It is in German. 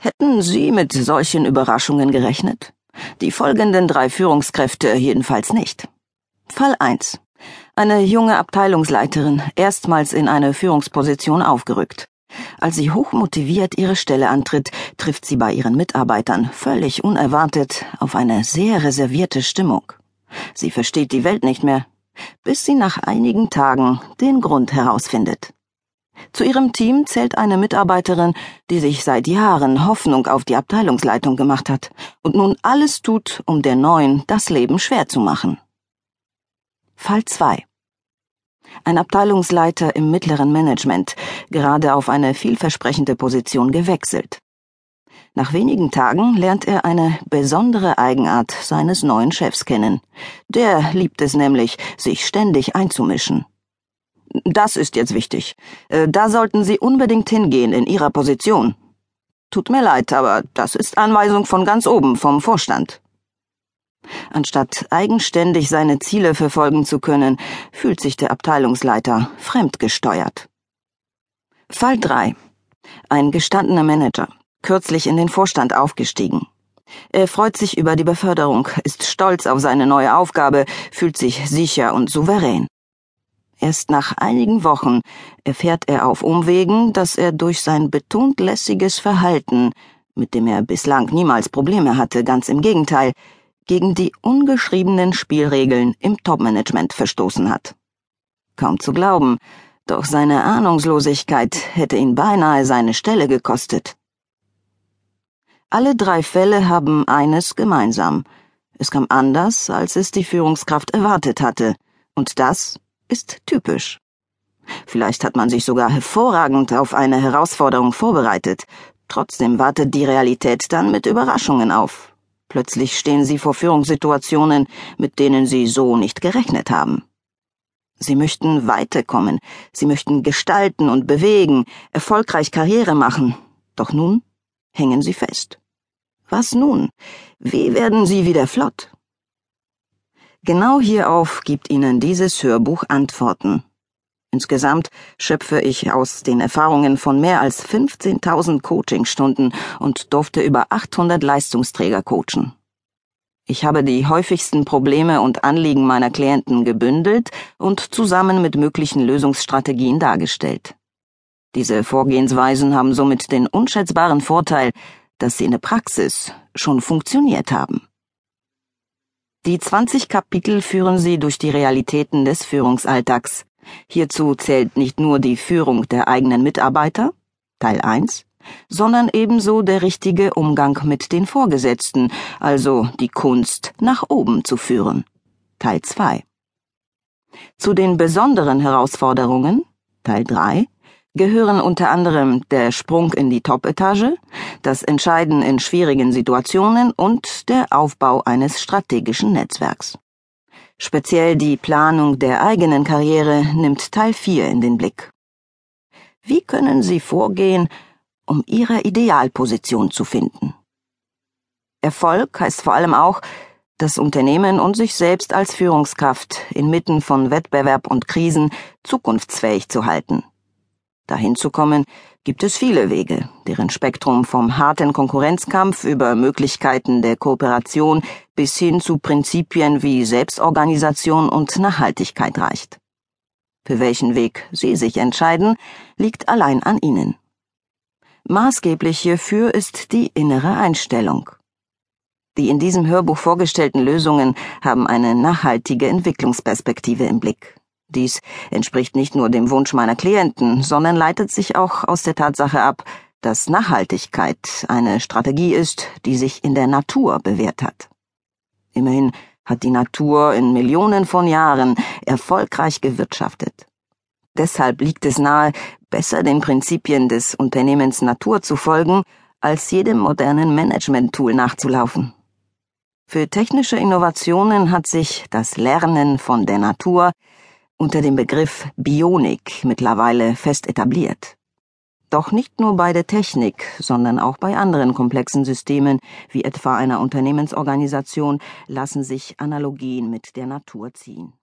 Hätten Sie mit solchen Überraschungen gerechnet? Die folgenden drei Führungskräfte jedenfalls nicht. Fall 1. Eine junge Abteilungsleiterin, erstmals in eine Führungsposition aufgerückt. Als sie hochmotiviert ihre Stelle antritt, trifft sie bei ihren Mitarbeitern völlig unerwartet auf eine sehr reservierte Stimmung. Sie versteht die Welt nicht mehr, bis sie nach einigen Tagen den Grund herausfindet. Zu ihrem Team zählt eine Mitarbeiterin, die sich seit Jahren Hoffnung auf die Abteilungsleitung gemacht hat und nun alles tut, um der Neuen das Leben schwer zu machen. Fall 2 Ein Abteilungsleiter im mittleren Management, gerade auf eine vielversprechende Position gewechselt. Nach wenigen Tagen lernt er eine besondere Eigenart seines neuen Chefs kennen. Der liebt es nämlich, sich ständig einzumischen. Das ist jetzt wichtig. Äh, da sollten Sie unbedingt hingehen in Ihrer Position. Tut mir leid, aber das ist Anweisung von ganz oben, vom Vorstand. Anstatt eigenständig seine Ziele verfolgen zu können, fühlt sich der Abteilungsleiter fremdgesteuert. Fall 3. Ein gestandener Manager, kürzlich in den Vorstand aufgestiegen. Er freut sich über die Beförderung, ist stolz auf seine neue Aufgabe, fühlt sich sicher und souverän. Erst nach einigen Wochen erfährt er auf Umwegen, dass er durch sein betont lässiges Verhalten, mit dem er bislang niemals Probleme hatte, ganz im Gegenteil, gegen die ungeschriebenen Spielregeln im Topmanagement verstoßen hat. Kaum zu glauben, doch seine Ahnungslosigkeit hätte ihn beinahe seine Stelle gekostet. Alle drei Fälle haben eines gemeinsam. Es kam anders, als es die Führungskraft erwartet hatte, und das ist typisch. Vielleicht hat man sich sogar hervorragend auf eine Herausforderung vorbereitet. Trotzdem wartet die Realität dann mit Überraschungen auf. Plötzlich stehen sie vor Führungssituationen, mit denen sie so nicht gerechnet haben. Sie möchten weiterkommen, sie möchten gestalten und bewegen, erfolgreich Karriere machen. Doch nun hängen sie fest. Was nun? Wie werden sie wieder flott? Genau hierauf gibt Ihnen dieses Hörbuch Antworten. Insgesamt schöpfe ich aus den Erfahrungen von mehr als 15.000 Coachingstunden und durfte über 800 Leistungsträger coachen. Ich habe die häufigsten Probleme und Anliegen meiner Klienten gebündelt und zusammen mit möglichen Lösungsstrategien dargestellt. Diese Vorgehensweisen haben somit den unschätzbaren Vorteil, dass sie in der Praxis schon funktioniert haben. Die 20 Kapitel führen Sie durch die Realitäten des Führungsalltags. Hierzu zählt nicht nur die Führung der eigenen Mitarbeiter, Teil 1, sondern ebenso der richtige Umgang mit den Vorgesetzten, also die Kunst, nach oben zu führen, Teil 2. Zu den besonderen Herausforderungen, Teil 3, gehören unter anderem der Sprung in die Top-Etage, das Entscheiden in schwierigen Situationen und der Aufbau eines strategischen Netzwerks. Speziell die Planung der eigenen Karriere nimmt Teil 4 in den Blick. Wie können Sie vorgehen, um Ihre Idealposition zu finden? Erfolg heißt vor allem auch, das Unternehmen und sich selbst als Führungskraft inmitten von Wettbewerb und Krisen zukunftsfähig zu halten. Dahin zu kommen, gibt es viele Wege, deren Spektrum vom harten Konkurrenzkampf über Möglichkeiten der Kooperation bis hin zu Prinzipien wie Selbstorganisation und Nachhaltigkeit reicht. Für welchen Weg Sie sich entscheiden, liegt allein an Ihnen. Maßgeblich hierfür ist die innere Einstellung. Die in diesem Hörbuch vorgestellten Lösungen haben eine nachhaltige Entwicklungsperspektive im Blick. Dies entspricht nicht nur dem Wunsch meiner Klienten, sondern leitet sich auch aus der Tatsache ab, dass Nachhaltigkeit eine Strategie ist, die sich in der Natur bewährt hat. Immerhin hat die Natur in Millionen von Jahren erfolgreich gewirtschaftet. Deshalb liegt es nahe, besser den Prinzipien des Unternehmens Natur zu folgen, als jedem modernen Management-Tool nachzulaufen. Für technische Innovationen hat sich das Lernen von der Natur unter dem Begriff Bionik mittlerweile fest etabliert. Doch nicht nur bei der Technik, sondern auch bei anderen komplexen Systemen, wie etwa einer Unternehmensorganisation, lassen sich Analogien mit der Natur ziehen.